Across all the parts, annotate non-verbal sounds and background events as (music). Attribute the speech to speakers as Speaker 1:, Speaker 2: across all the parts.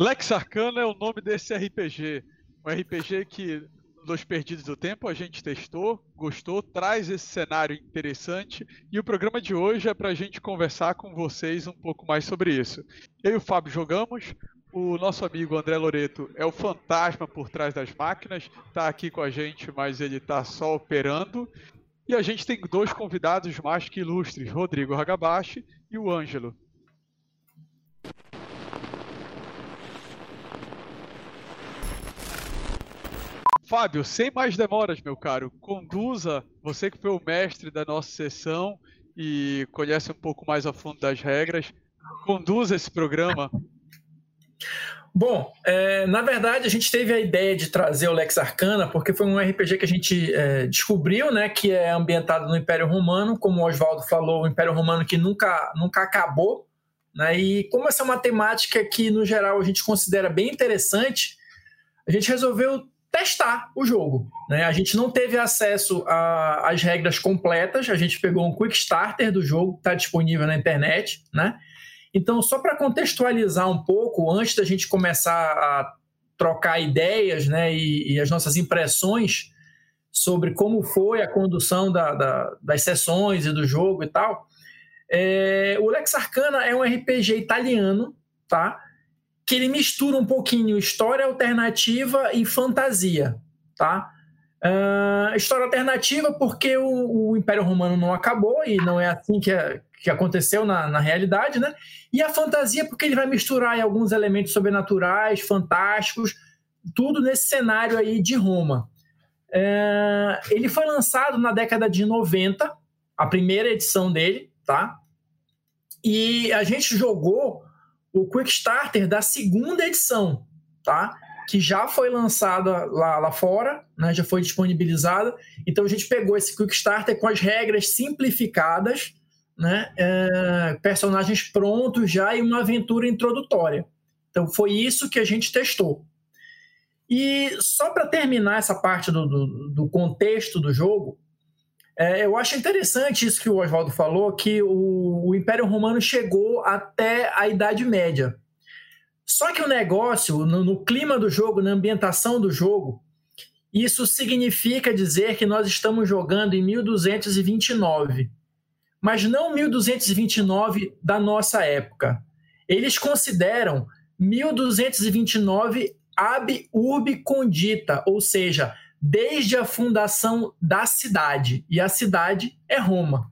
Speaker 1: Lex Arcana é o nome desse RPG. Um RPG que dos Perdidos do Tempo a gente testou, gostou, traz esse cenário interessante e o programa de hoje é para a gente conversar com vocês um pouco mais sobre isso. Eu e o Fábio jogamos, o nosso amigo André Loreto é o fantasma por trás das máquinas, está aqui com a gente, mas ele está só operando. E a gente tem dois convidados mais que ilustres, Rodrigo Hagabashi e o Ângelo. Fábio, sem mais demoras, meu caro, conduza, você que foi o mestre da nossa sessão e conhece um pouco mais a fundo das regras, conduza esse programa.
Speaker 2: Bom, é, na verdade a gente teve a ideia de trazer o Lex Arcana porque foi um RPG que a gente é, descobriu, né, que é ambientado no Império Romano, como o Oswaldo falou, o Império Romano que nunca, nunca acabou, né, e como essa é uma temática que no geral a gente considera bem interessante, a gente resolveu testar o jogo. Né? A gente não teve acesso às regras completas, a gente pegou um quick starter do jogo que está disponível na internet. Né? Então, só para contextualizar um pouco, antes da gente começar a trocar ideias né, e, e as nossas impressões sobre como foi a condução da, da, das sessões e do jogo e tal, é, o Lex Arcana é um RPG italiano, tá? Que ele mistura um pouquinho história alternativa e fantasia, tá? Uh, história alternativa porque o, o, Império Romano não acabou e não é assim que, é, que aconteceu na, na realidade, né? E a fantasia porque ele vai misturar alguns elementos sobrenaturais, fantásticos, tudo nesse cenário aí de Roma. Uh, ele foi lançado na década de 90, a primeira edição dele, tá? E a gente jogou o Quick Starter da segunda edição, tá? Que já foi lançada lá, lá fora, né? já foi disponibilizada. Então a gente pegou esse Quick Starter com as regras simplificadas, né? É, personagens prontos já e uma aventura introdutória. Então foi isso que a gente testou. E só para terminar essa parte do, do, do contexto do jogo, é, eu acho interessante isso que o Oswaldo falou, que o, o, Império Romano chegou até a Idade Média. Só que o negócio, no, no clima do jogo, na ambientação do jogo, isso significa dizer que nós estamos jogando em 1229. Mas não 1229 da nossa época. Eles consideram 1229 ab urbe condita, ou seja, desde a fundação da cidade. E a cidade é Roma.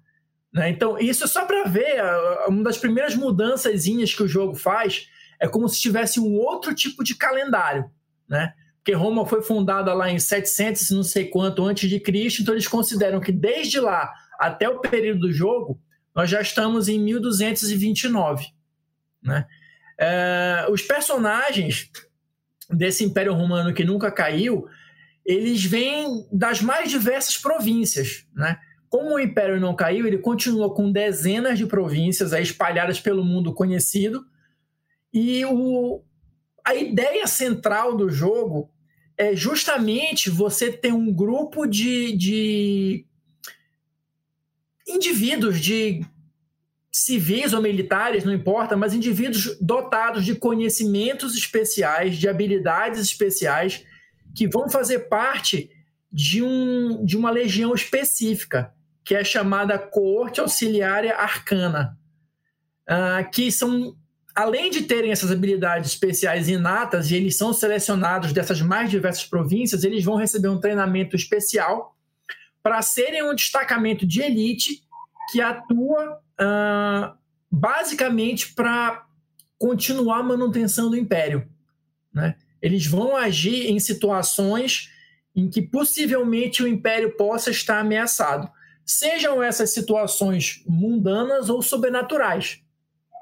Speaker 2: Né? Então, isso é só para ver. Uma das primeiras mudanças que o jogo faz é como se tivesse um outro tipo de calendário. Né? Porque Roma foi fundada lá em 700 não sei quanto antes de Cristo, então eles consideram que desde lá até o período do jogo, nós já estamos em 1229. Né? É, os personagens desse Império Romano que nunca caiu eles vêm das mais diversas províncias, né? Como o Império não caiu, ele continua com dezenas de províncias espalhadas pelo mundo conhecido. E o, a ideia central do jogo é justamente você ter um grupo de, de indivíduos, de civis ou militares, não importa, mas indivíduos dotados de conhecimentos especiais, de habilidades especiais que vão fazer parte de, um, de uma legião específica, que é chamada Coorte Auxiliária Arcana, uh, que são, além de terem essas habilidades especiais inatas, e eles são selecionados dessas mais diversas províncias, eles vão receber um treinamento especial para serem um destacamento de elite que atua uh, basicamente para continuar a manutenção do império. Né? Eles vão agir em situações em que possivelmente o império possa estar ameaçado. Sejam essas situações mundanas ou sobrenaturais.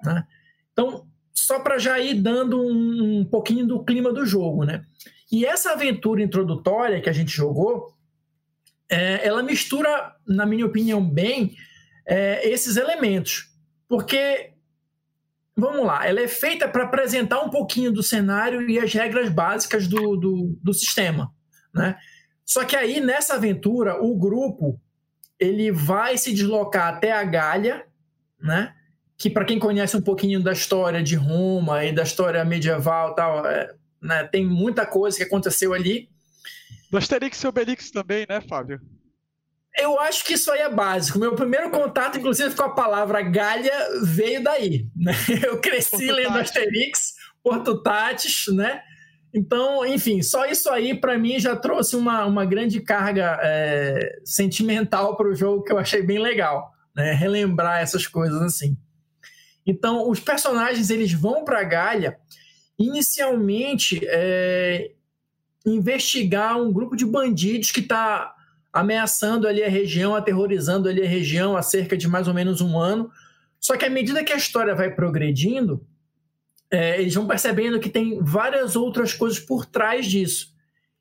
Speaker 2: Né? Então, só para já ir dando um, um, pouquinho do clima do jogo. Né? E essa aventura introdutória que a gente jogou, é, ela mistura, na minha opinião, bem é, esses elementos. Porque vamos lá, ela é feita para apresentar um pouquinho do cenário e as regras básicas do, do, do, sistema, né? Só que aí, nessa aventura, o grupo ele vai se deslocar até a Galha, né? que para quem conhece um pouquinho da história de Roma e da história medieval tal, é, né, tem muita coisa que aconteceu ali.
Speaker 1: Do Asterix e Obelix também, né, Fábio?
Speaker 2: Eu acho que isso aí é básico. Meu primeiro contato, inclusive, com a palavra galha veio daí. Né? (laughs) Eu cresci Porto lendo Tati. Asterix, Porto Tatis, né? Então, enfim, só isso aí para mim já trouxe uma, uma grande carga é, sentimental para o jogo que eu achei bem legal, né? Relembrar essas coisas assim. Então, os personagens eles vão para Galha inicialmente é, investigar um grupo de bandidos que está ameaçando ali a região, aterrorizando ali a região há cerca de mais ou menos um ano. Só que à medida que a história vai progredindo, é, eles vão percebendo que tem várias outras coisas por trás disso.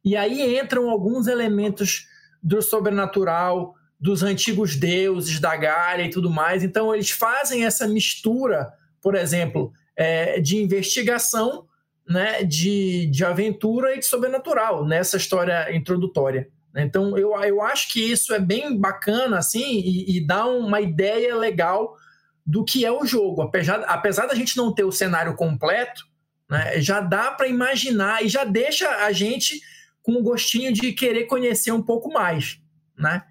Speaker 2: E aí entram alguns elementos do sobrenatural, dos antigos deuses, da Gália e tudo mais. Então, eles fazem essa mistura, por exemplo, é, de investigação, né, de, de aventura e de sobrenatural nessa história introdutória. Então, eu, eu acho que isso é bem bacana assim e, e dá uma ideia legal do que é o jogo. Apesar, apesar da gente não ter o cenário completo, né, já dá para imaginar e já deixa a gente com um gostinho de querer conhecer um pouco mais. Né?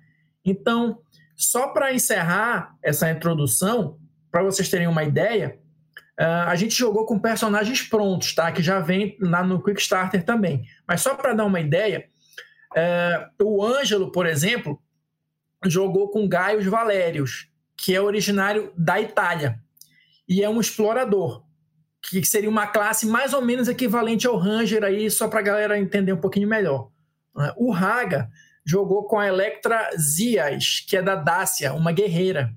Speaker 2: Então, só para encerrar essa introdução, para vocês terem uma ideia, uh, a gente jogou com personagens prontos, tá? que já vem lá no Quick Starter também. Mas só para dar uma ideia, uh, o Ângelo, por exemplo, jogou com Gaius Valérios, que é originário da Itália e é um explorador, que seria uma classe mais ou menos equivalente ao Ranger aí, só para a galera entender um pouquinho melhor. O Raga jogou com a Electra Zias, que é da Dácia, uma guerreira.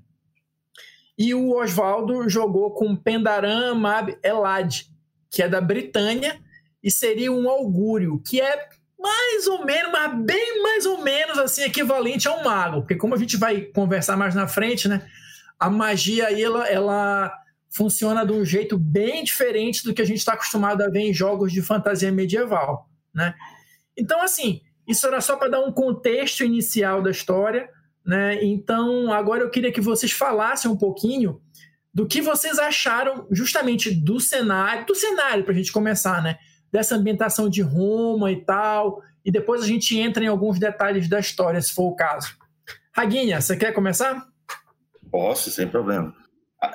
Speaker 2: E o Oswaldo jogou com Pendaran Mab Elad, que é da Britânia, e seria um augúrio, que é mais ou menos, mas bem mais ou menos assim, equivalente a um mago. Porque como a gente vai conversar mais na frente, né? A magia aí, ela, ela funciona de um jeito bem diferente do que a gente está acostumado a ver em jogos de fantasia medieval, né? Então, assim, isso era só para dar um contexto inicial da história, né? Então, agora eu queria que vocês falassem um pouquinho do que vocês acharam justamente do cenário, do cenário para a gente começar, né? Dessa ambientação de Roma e tal, e depois a gente entra em alguns detalhes da história, se for o caso. Raguinha, você quer começar?
Speaker 3: Posso, sem problema.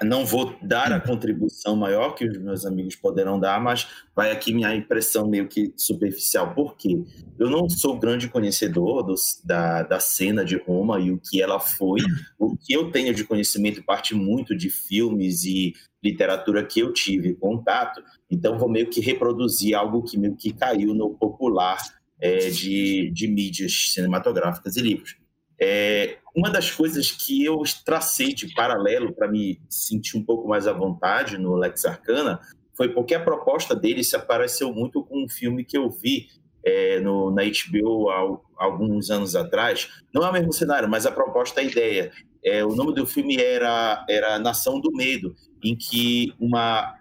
Speaker 3: Não vou dar a contribuição maior que os meus amigos poderão dar, mas vai aqui minha impressão meio que superficial. Por quê? Eu não sou grande conhecedor dos, da, da cena de Roma e o que ela foi. O que eu tenho de conhecimento parte muito de filmes e literatura que eu tive contato. Então, vou meio que reproduzir algo que meio que caiu no popular é, de, de mídias cinematográficas e livros. É, uma das coisas que eu tracei de paralelo para me sentir um pouco mais à vontade no Lex Arcana foi porque a proposta dele se apareceu muito com um filme que eu vi é, no, na HBO há alguns anos atrás. Não é o mesmo cenário, mas a proposta, a ideia. É, o nome do filme era, era Nação do Medo, em que uma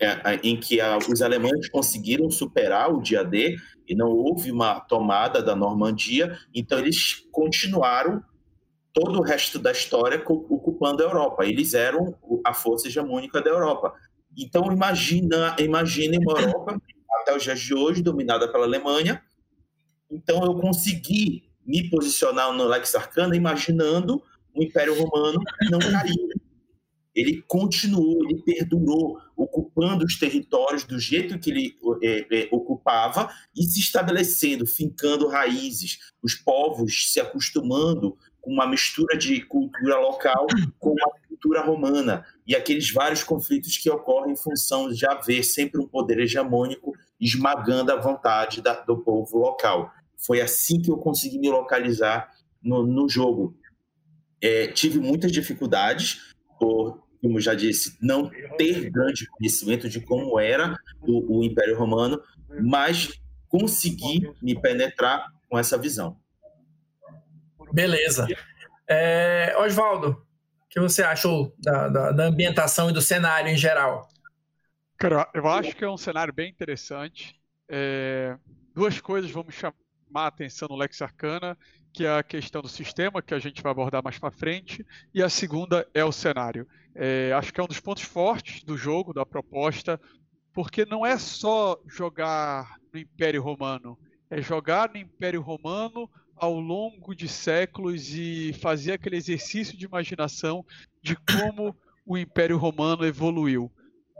Speaker 3: é, em que a, os alemães conseguiram superar o dia D e não houve uma tomada da Normandia, então eles continuaram todo o resto da história ocupando a Europa. Eles eram a força hegemônica da Europa. Então imagina, imagine uma Europa até os dias de hoje dominada pela Alemanha. Então eu consegui me posicionar no Lex Arcana imaginando o Império Romano não cair ele continuou, ele perdurou, ocupando os territórios do jeito que ele é, é, ocupava e se estabelecendo, fincando raízes, os povos se acostumando com uma mistura de cultura local com a cultura romana e aqueles vários conflitos que ocorrem em função de haver sempre um poder hegemônico esmagando a vontade da, do povo local. Foi assim que eu consegui me localizar no, no jogo. É, tive muitas dificuldades, por, como já disse, não ter grande conhecimento de como era o, o Império Romano, mas conseguir me penetrar com essa visão.
Speaker 2: Beleza. É, Oswaldo, o que você achou da, da, da, ambientação e do cenário em geral?
Speaker 1: Cara, eu acho que é um cenário bem interessante. É, duas coisas vão me chamar a atenção no Lex Arcana que é a questão do sistema, que a gente vai abordar mais para frente, e a segunda é o cenário. É, acho que é um dos pontos fortes do jogo, da proposta, porque não é só jogar no Império Romano, é jogar no Império Romano ao longo de séculos e fazer aquele exercício de imaginação de como o Império Romano evoluiu.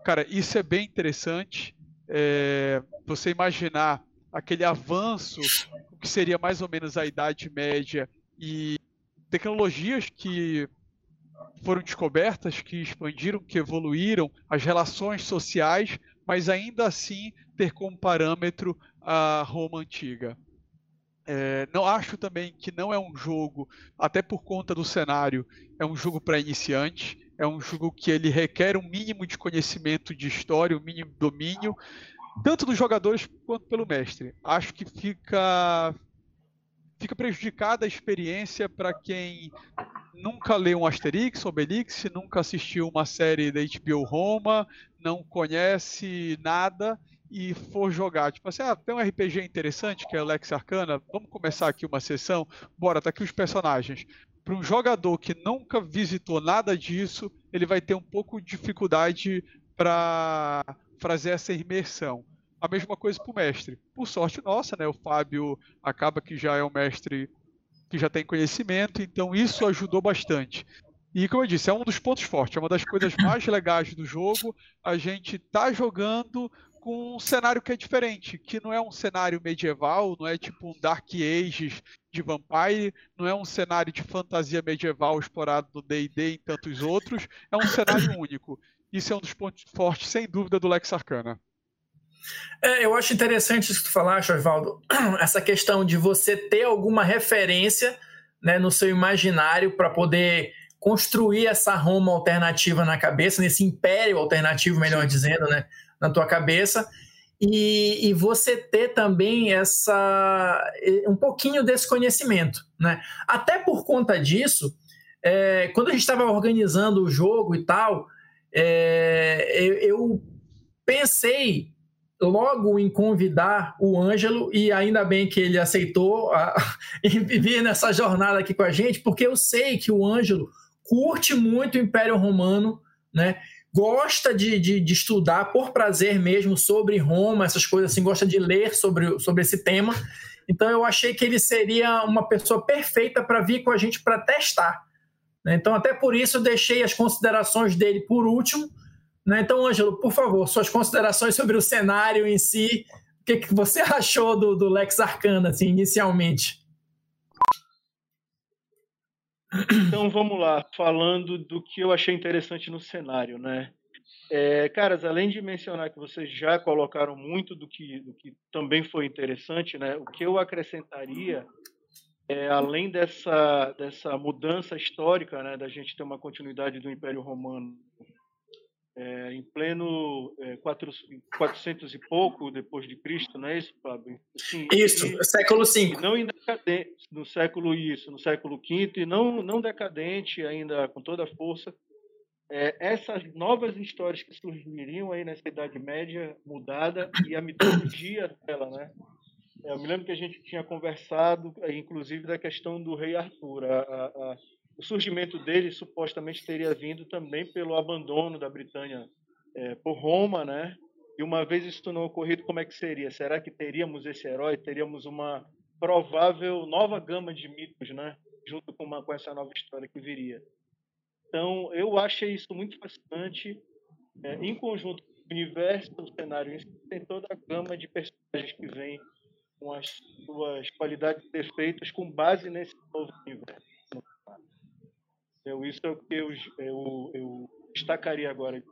Speaker 1: Cara, isso é bem interessante. É, você imaginar aquele avanço, que seria mais ou menos a Idade Média, e tecnologias que foram descobertas, que expandiram, que evoluíram, as relações sociais, mas ainda assim ter como parâmetro a Roma antiga. É, não acho também que não é um jogo, até por conta do cenário, é um jogo para iniciantes. É um jogo que ele requer um mínimo de conhecimento de história, um mínimo domínio, tanto dos jogadores quanto pelo mestre. Acho que fica fica prejudicada a experiência para quem nunca leu um Asterix, Obelix, nunca assistiu uma série da HBO Roma, não conhece nada e for jogar, tipo assim, ah, tem um RPG interessante que é Lex Arcana, vamos começar aqui uma sessão, bora, tá aqui os personagens. Para um jogador que nunca visitou nada disso, ele vai ter um pouco de dificuldade para fazer essa imersão. A mesma coisa para o mestre. Por sorte nossa, né, o Fábio acaba que já é um mestre que já tem conhecimento, então isso ajudou bastante. E como eu disse, é um dos pontos fortes, é uma das coisas mais legais do jogo. A gente tá jogando com um cenário que é diferente, que não é um cenário medieval, não é tipo um Dark Ages de Vampire, não é um cenário de fantasia medieval explorado no D&D e tantos outros, é um cenário único. Isso é um dos pontos fortes, sem dúvida, do Lex Arcana.
Speaker 2: É, eu acho interessante isso que tu falaste, Oswaldo, (clears throat) essa questão de você ter alguma referência né, no seu imaginário para poder construir essa Roma alternativa na cabeça, nesse império alternativo, melhor dizendo, né, na tua cabeça, e, e, você ter também essa um pouquinho desse conhecimento, né? Até por conta disso, é, quando a gente estava organizando o jogo e tal, é, eu, eu, pensei logo em convidar o Ângelo e ainda bem que ele aceitou a, (laughs) vir nessa jornada aqui com a gente, porque eu sei que o Ângelo curte muito o Império Romano, né? gosta de, de, de, estudar por prazer mesmo sobre Roma, essas coisas assim, gosta de ler sobre, sobre esse tema. Então eu achei que ele seria uma pessoa perfeita para vir com a gente para testar. Né? Então, até por isso, eu deixei as considerações dele por último. Né? Então, Ângelo, por favor, suas considerações sobre o cenário em si. O que, que você (laughs) achou do, do Lex Arcana, assim, inicialmente?
Speaker 4: Então vamos lá, falando do que eu achei interessante no cenário, né? É, caras, além de mencionar que vocês já colocaram muito do que, do que também foi interessante, né? O que eu acrescentaria, é, além dessa, dessa mudança histórica, né, da gente ter uma continuidade do Império Romano é, em pleno é, 400 e pouco depois de Cristo, não é isso, Fábio?
Speaker 2: Assim, isso, e, século V.
Speaker 4: Não em decadente, no século isso, no século V, e não, não decadente ainda com toda a força. É, essas novas histórias que surgiriam aí nessa Idade Média mudada e a mitologia dela, né? Eu me lembro que a gente tinha conversado, inclusive, da questão do rei Arthur. A, a, a o surgimento dele supostamente teria vindo também pelo abandono da Britânia é, por Roma, né? E uma vez isso não ocorrido, como é que seria? Será que teríamos esse herói? Teríamos uma provável nova gama de mitos, né? Junto com, uma, com essa nova história que viria. Então, eu achei isso muito fascinante. É, em conjunto com o universo, o cenário, tem toda a gama de personagens que vêm com as suas qualidades e defeitos com base nesse novo universo. Então, isso é o que eu, eu, eu destacaria agora.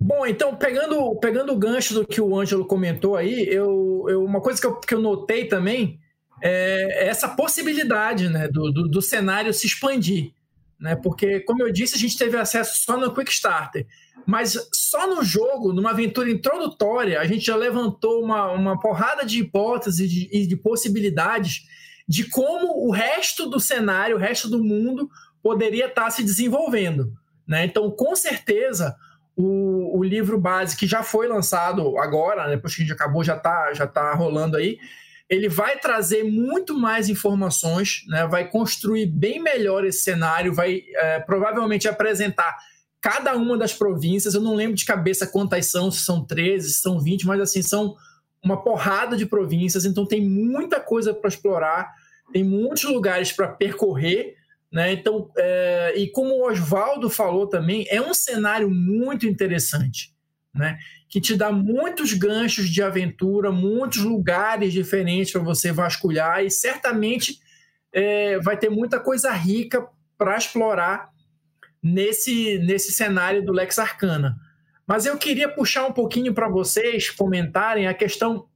Speaker 2: Bom, então, pegando, pegando o gancho do que o Ângelo comentou aí, eu, eu, uma coisa que eu, que eu notei também é essa possibilidade né, do, do, do cenário se expandir. Né? Porque, como eu disse, a gente teve acesso só no Quick Starter. Mas só no jogo, numa aventura introdutória, a gente já levantou uma, uma porrada de hipóteses e de, de possibilidades de como o resto do cenário, o resto do mundo poderia estar se desenvolvendo. Né? Então, com certeza, o, o, livro base que já foi lançado agora, né, depois que a gente acabou, já está já tá rolando aí, ele vai trazer muito mais informações, né? vai construir bem melhor esse cenário, vai é, provavelmente apresentar cada uma das províncias. Eu não lembro de cabeça quantas são, se são 13, se são 20, mas assim, são uma porrada de províncias, então tem muita coisa para explorar, tem muitos lugares para percorrer. Né? Então, é, e como o Oswaldo falou também, é um cenário muito interessante. Né? que te dá muitos ganchos de aventura, muitos lugares diferentes para você vasculhar e certamente é, vai ter muita coisa rica para explorar nesse, nesse cenário do Lex Arcana. Mas eu queria puxar um pouquinho para vocês comentarem a questão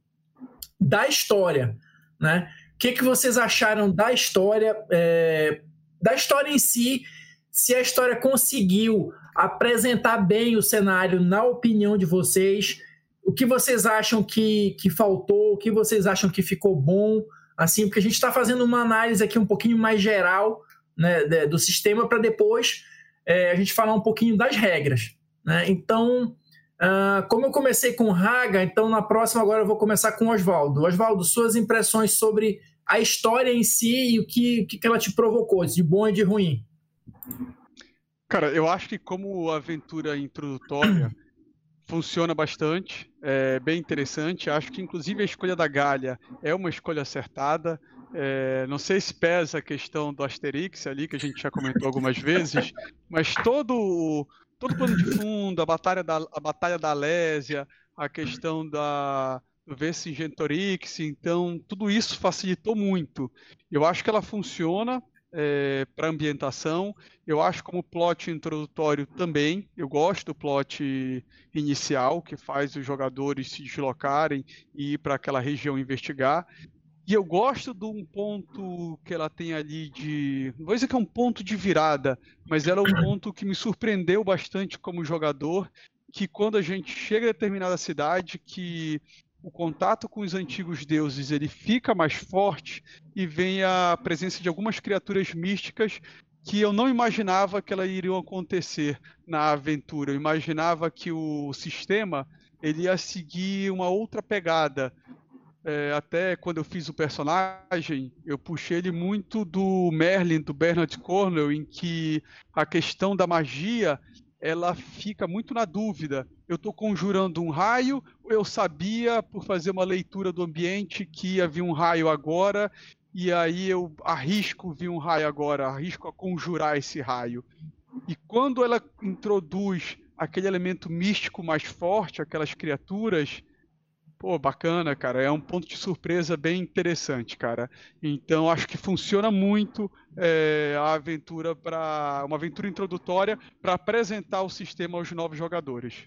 Speaker 2: da história, né? O que, que vocês acharam da história, é, da história em si, se a história conseguiu apresentar bem o cenário na opinião de vocês. O que vocês acham que, que faltou? O que vocês acham que ficou bom? Assim, porque a gente está fazendo uma análise aqui um pouquinho mais geral né, do sistema para depois é, a gente falar um pouquinho das regras. Né? Então, uh, como eu comecei com Raga, então na próxima agora eu vou começar com Oswaldo. Oswaldo, suas impressões sobre a história em si e o que, que ela te provocou, de bom e de ruim.
Speaker 1: Cara, eu acho que como aventura introdutória (clears throat) funciona bastante, é bem interessante. Acho que inclusive a escolha da Galha é uma escolha acertada. É, não sei se pesa a questão do Asterix ali, que a gente já comentou algumas vezes, mas todo todo o plano de fundo, a batalha da, a batalha da Alésia, a questão da, Vercingetorix, então tudo isso facilitou muito. Eu acho que ela funciona é, para ambientação. Eu acho como plot introdutório também. Eu gosto do plot inicial, que faz os jogadores se deslocarem e ir para aquela região investigar. E eu gosto de um ponto que ela tem ali de. Não vou dizer que é um ponto de virada, mas ela é um (clears throat) ponto que me surpreendeu bastante como jogador. Que quando a gente chega a determinada cidade, que o contato com os antigos deuses ele fica mais forte e vem a presença de algumas criaturas místicas que eu não imaginava que elas iriam acontecer na aventura. Eu imaginava que o sistema ele ia seguir uma outra pegada. É, até quando eu fiz o personagem, eu puxei ele muito do Merlin, do Bernard Cornwell, em que a questão da magia ela fica muito na dúvida. Eu estou conjurando um raio, eu sabia, por fazer uma leitura do ambiente, que ia vir um raio agora, e aí eu arrisco vir um raio agora, arrisco a conjurar esse raio. E quando ela introduz aquele elemento místico mais forte, aquelas criaturas, Pô, bacana, cara. É um ponto de surpresa bem interessante, cara. Então acho que funciona muito é, a aventura para uma aventura introdutória para apresentar o sistema aos novos jogadores.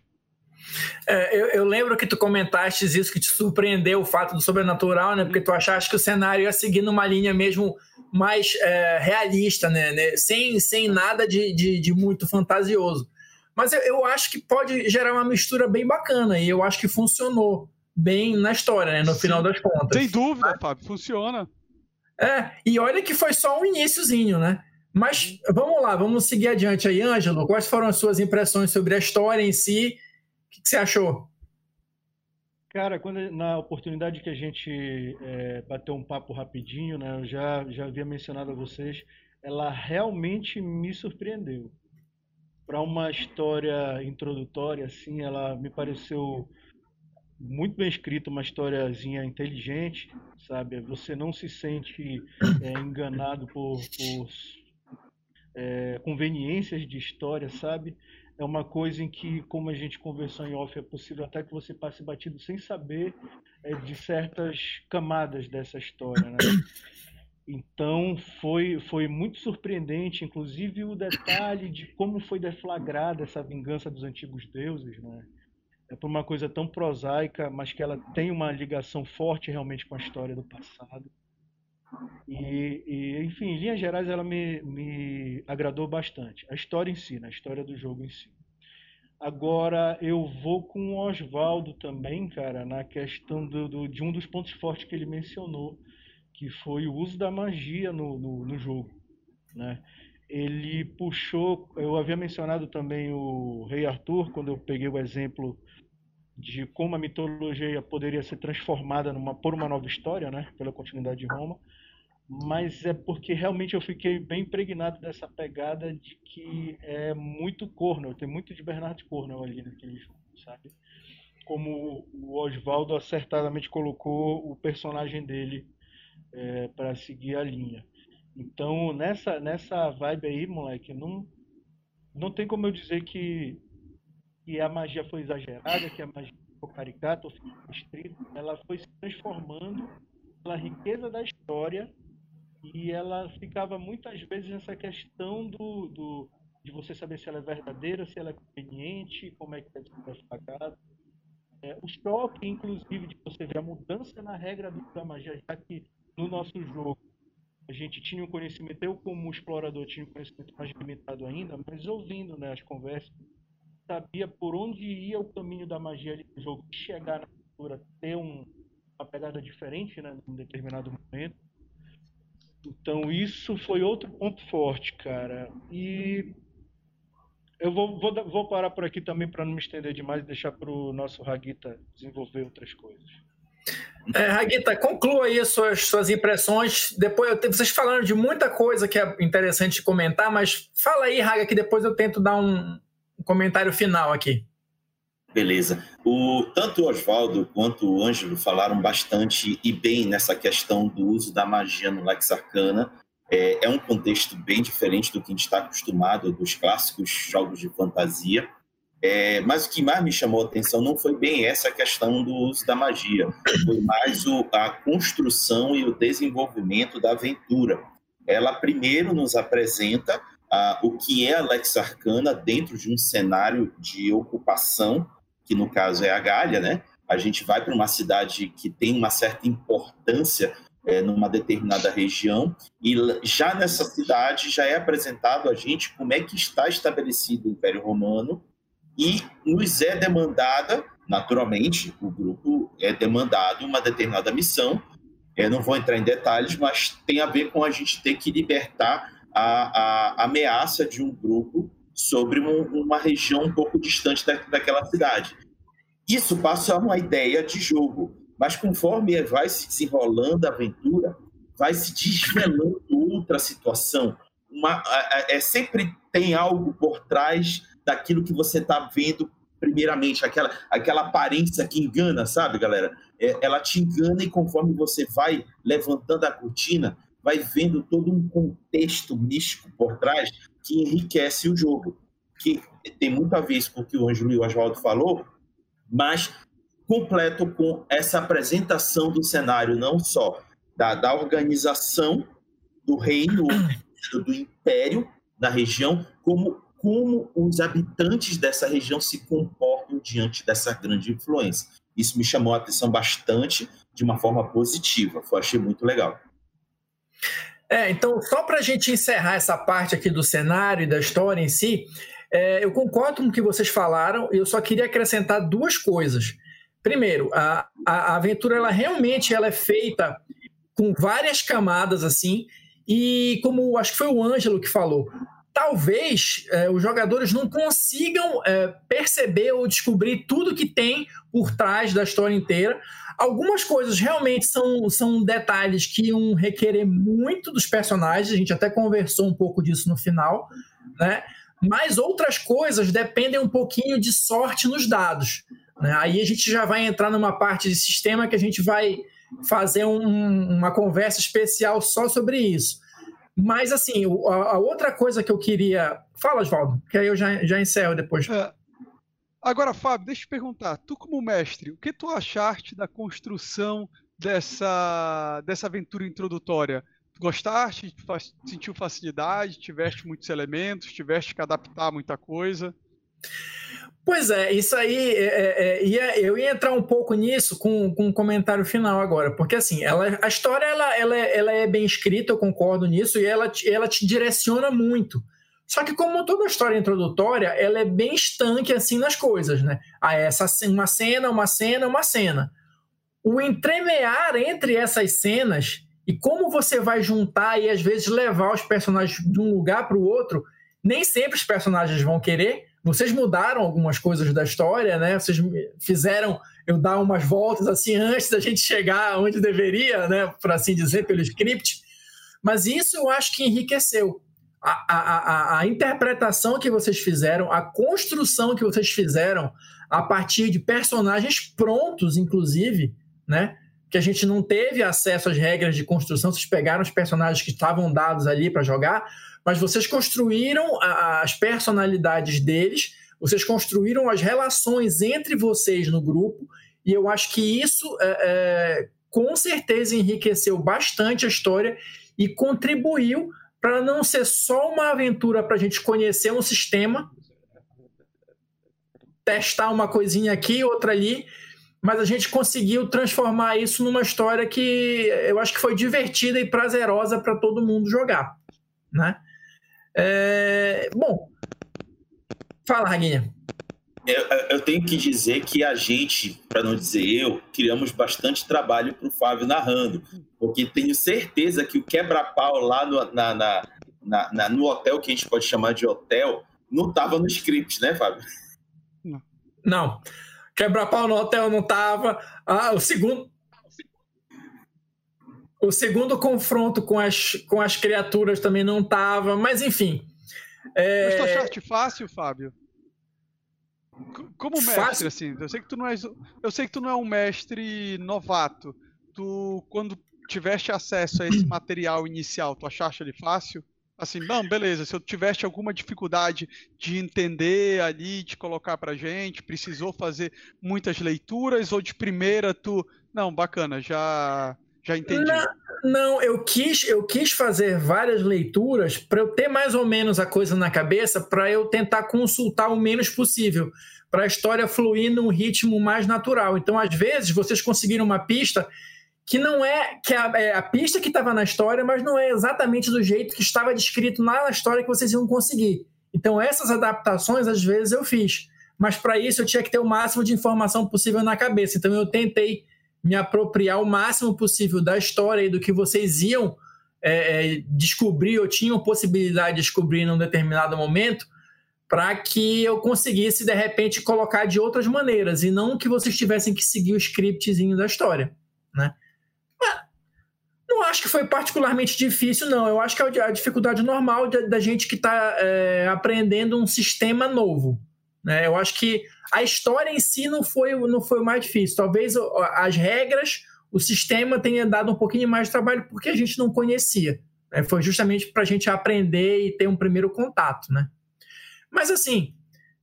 Speaker 2: É, eu, eu, lembro que tu comentaste isso, que te surpreendeu o fato do sobrenatural, né? Porque tu achaste que o cenário ia seguir numa linha mesmo mais é, realista, né? né? Sem, sem nada de, de, de muito fantasioso. Mas eu, eu, acho que pode gerar uma mistura bem bacana e eu acho que funcionou bem na história, né? No Sim. final das contas.
Speaker 1: Sem dúvida, Fábio, funciona.
Speaker 2: É, e olha que foi só um iníciozinho, né? Mas vamos lá, vamos seguir adiante aí, Ângelo. Quais foram as suas impressões sobre a história em si? O que, que você achou?
Speaker 4: Cara, quando, na oportunidade que a gente é, bateu um papo rapidinho, né, eu já, já havia mencionado a vocês, ela realmente me surpreendeu. Para uma história introdutória, assim, ela me pareceu muito bem escrito, uma historiazinha inteligente, sabe? Você não se sente é, enganado por, por é, conveniências de história, sabe? É uma coisa em que, como a gente conversou em off, é possível até que você passe batido sem saber é, de certas camadas dessa história, né? Então foi, foi muito surpreendente, inclusive o detalhe de como foi deflagrada essa vingança dos antigos deuses, né? É por uma coisa tão prosaica, mas que ela tem uma ligação forte realmente com a história do passado. E, e enfim, em linhas gerais, ela me, me agradou bastante. A história em si, né? a história do jogo em si. Agora, eu vou com o Oswaldo também, cara, na questão do, do, de um dos pontos fortes que ele mencionou, que foi o uso da magia no, no, no jogo. Né? Ele puxou, eu havia mencionado também o Rei Arthur, quando eu peguei o exemplo de como a mitologia poderia ser transformada numa, por uma nova história, né, pela continuidade de Roma, mas é porque realmente eu fiquei bem impregnado dessa pegada de que é muito Cornell, tem muito de Bernard Cornell ali naquele jogo, sabe? Como o Oswaldo acertadamente colocou o personagem dele é, para seguir a linha. Então, nessa, nessa vibe aí, moleque, não, não tem como eu dizer que, que a magia foi exagerada, que a magia foi caricata ou restrita. Ela foi se transformando pela riqueza da história e ela ficava muitas vezes nessa questão do, do de você saber se ela é verdadeira, se ela é conveniente, como é que deve ser pagada. É, o choque, inclusive, de você ver a mudança na regra da magia, já que no nosso jogo a gente tinha um conhecimento, eu como explorador tinha um conhecimento mais limitado ainda, mas ouvindo né, as conversas, sabia por onde ia o caminho da magia ali no jogo, chegar na cultura, ter um, uma pegada diferente né, num determinado momento. Então isso foi outro ponto forte, cara. E eu vou, vou, vou parar por aqui também para não me estender demais e deixar para o nosso Raguita desenvolver outras coisas.
Speaker 2: É, Raguita, conclua aí as suas, suas impressões. Depois vocês falaram de muita coisa que é interessante comentar, mas fala aí, Raga, que depois eu tento dar um, um comentário final aqui.
Speaker 3: Beleza. O, tanto o Oswaldo quanto o Ângelo falaram bastante e bem nessa questão do uso da magia no Lex Arcana. É, é um contexto bem diferente do que a gente está acostumado dos clássicos jogos de fantasia. É, mas o que mais me chamou a atenção não foi bem essa questão do uso da magia, foi mais o, a construção e o desenvolvimento da aventura. Ela primeiro nos apresenta ah, o que é a Lex Arcana dentro de um cenário de ocupação, que no caso é a Galha, né? A gente vai para uma cidade que tem uma certa importância é, numa determinada região e já nessa cidade já é apresentado a gente como é que está estabelecido o Império Romano e nos é demandada, naturalmente, o grupo é demandado uma determinada missão. Eu não vou entrar em detalhes, mas tem a ver com a gente ter que libertar a, a ameaça de um grupo sobre um, uma região um pouco distante da, daquela cidade. Isso passa a uma ideia de jogo, mas conforme vai se desenrolando a aventura, vai se desvelando outra situação. Uma, é, sempre tem algo por trás daquilo que você está vendo primeiramente, aquela, aquela aparência que engana, sabe, galera? É, ela te engana e conforme você vai levantando a cortina, vai vendo todo um contexto místico por trás que enriquece o jogo. Que tem muito a ver com o que o Ângelo e o Oswaldo falou, mas completo com essa apresentação do cenário, não só da, da organização do reino, (clears throat) do império da região, como como os habitantes dessa região se comportam diante dessa grande influência. Isso me chamou a atenção bastante de uma forma positiva. Eu achei muito legal.
Speaker 2: É, então, só para a gente encerrar essa parte aqui do cenário e da história em si, é, eu concordo com o que vocês falaram, eu só queria acrescentar duas coisas. Primeiro, a, a aventura ela realmente ela é feita com várias camadas assim, e como acho que foi o Ângelo que falou, talvez é, os jogadores não consigam é, perceber ou descobrir tudo que tem por trás da história inteira. Algumas coisas realmente são, são detalhes que iam requerer muito dos personagens, a gente até conversou um pouco disso no final, né? Mas outras coisas dependem um pouquinho de sorte nos dados. Né? Aí a gente já vai entrar numa parte de sistema que a gente vai fazer um, uma conversa especial só sobre isso. Mas, assim, a, a, outra coisa que eu queria. Fala, Oswaldo, que aí eu já, já encerro depois. É.
Speaker 1: Agora, Fábio, deixa eu te perguntar. Tu, como mestre, o que tu achaste da construção dessa, dessa aventura introdutória? Tu gostaste? Sentiu facilidade? Tiveste muitos elementos? Tiveste que adaptar muita coisa?
Speaker 2: Pois é, isso aí, é, é, é, ia, eu ia entrar um pouco nisso com, com um comentário final agora, porque assim, ela, a história ela, ela, é, ela é bem escrita, eu concordo nisso, e ela, ela te direciona muito. Só que como toda história introdutória, ela é bem estanque assim nas coisas, né? Ah, essa uma cena, uma cena, uma cena. O entremear entre essas cenas e como você vai juntar e às vezes levar os personagens de um lugar para o outro, nem sempre os personagens vão querer, Vocês mudaram algumas coisas da história, né? Vocês fizeram eu dar umas voltas assim antes da gente chegar onde deveria, né? Por assim dizer, pelo script. Mas isso eu acho que enriqueceu. A, a, a, a interpretação que vocês fizeram, a construção que vocês fizeram a partir de personagens prontos, inclusive, né? Que a gente não teve acesso às regras de construção, vocês pegaram os personagens que estavam dados ali para jogar, mas vocês construíram as personalidades deles, vocês construíram as relações entre vocês no grupo, e eu acho que isso é, é, com certeza enriqueceu bastante a história e contribuiu para não ser só uma aventura para a gente conhecer um sistema, testar uma coisinha aqui, outra ali, mas a gente conseguiu transformar isso numa história que eu acho que foi divertida e prazerosa para todo mundo jogar, né? É... Bom, fala, Raguinha.
Speaker 3: Eu, eu, tenho que dizer que a gente, para não dizer eu, criamos bastante trabalho para o Fábio narrando, porque tenho certeza que o quebra-pau lá no, na, na, na, no hotel, que a gente pode chamar de hotel, não estava no script, né, Fábio?
Speaker 2: Não. Quebra-pau no hotel não estava. Ah, o segundo, o segundo confronto com as, com as criaturas também não tava, mas enfim.
Speaker 1: É... Mas tu achaste fácil, Fábio? Como mestre, fácil? assim, eu sei que tu não és, eu sei que tu não é um mestre novato. Tu, quando tiveste acesso a esse (clears throat) material inicial, tu achaste ele fácil? Assim, não, beleza, se eu tivesse alguma dificuldade de entender ali, de colocar pra gente, precisou fazer muitas leituras, ou de primeira tu, não, bacana, já já entendi.
Speaker 2: Não, não, eu quis, eu quis fazer várias leituras para eu ter mais ou menos a coisa na cabeça, para eu tentar consultar o menos possível, para a história fluir num ritmo mais natural. Então, às vezes, vocês conseguiram uma pista que não é que a, é a pista que estava na história, mas não é exatamente do jeito que estava descrito na história que vocês iam conseguir. Então, essas adaptações, às vezes, eu fiz. Mas para isso eu tinha que ter o máximo de informação possível na cabeça. Então, eu tentei me apropriar o máximo possível da história e do que vocês iam é, é descobrir ou tinham possibilidade de descobrir em um determinado momento, para que eu conseguisse, de repente, colocar de outras maneiras, e não que vocês tivessem que seguir o scriptzinho da história. Né? Mas, não acho que foi particularmente difícil, não. Eu acho que é a dificuldade normal da, gente que está é, aprendendo um sistema novo. Né? Eu acho que a história em si não foi, não foi o mais difícil. Talvez as regras, o sistema tenha dado um pouquinho mais de trabalho porque a gente não conhecia. Né? Foi justamente para a gente aprender e ter um primeiro contato. Né? Mas assim,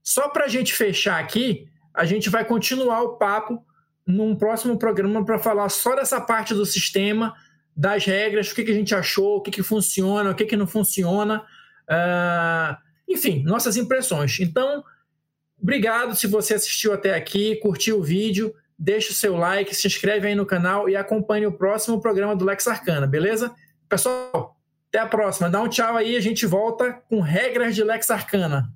Speaker 2: só para a gente fechar aqui, a gente vai continuar o papo num próximo programa para falar só dessa parte do sistema, das regras, o que, que a gente achou, o que, que funciona, o que, que não funciona. Uh, enfim, nossas impressões. Então, Obrigado se você assistiu até aqui, curtiu o vídeo, deixa o seu like, se inscreve aí no canal e acompanhe o próximo programa do Lex Arcana, beleza? Pessoal, até a próxima. Dá um tchau aí, a gente volta com regras de Lex Arcana.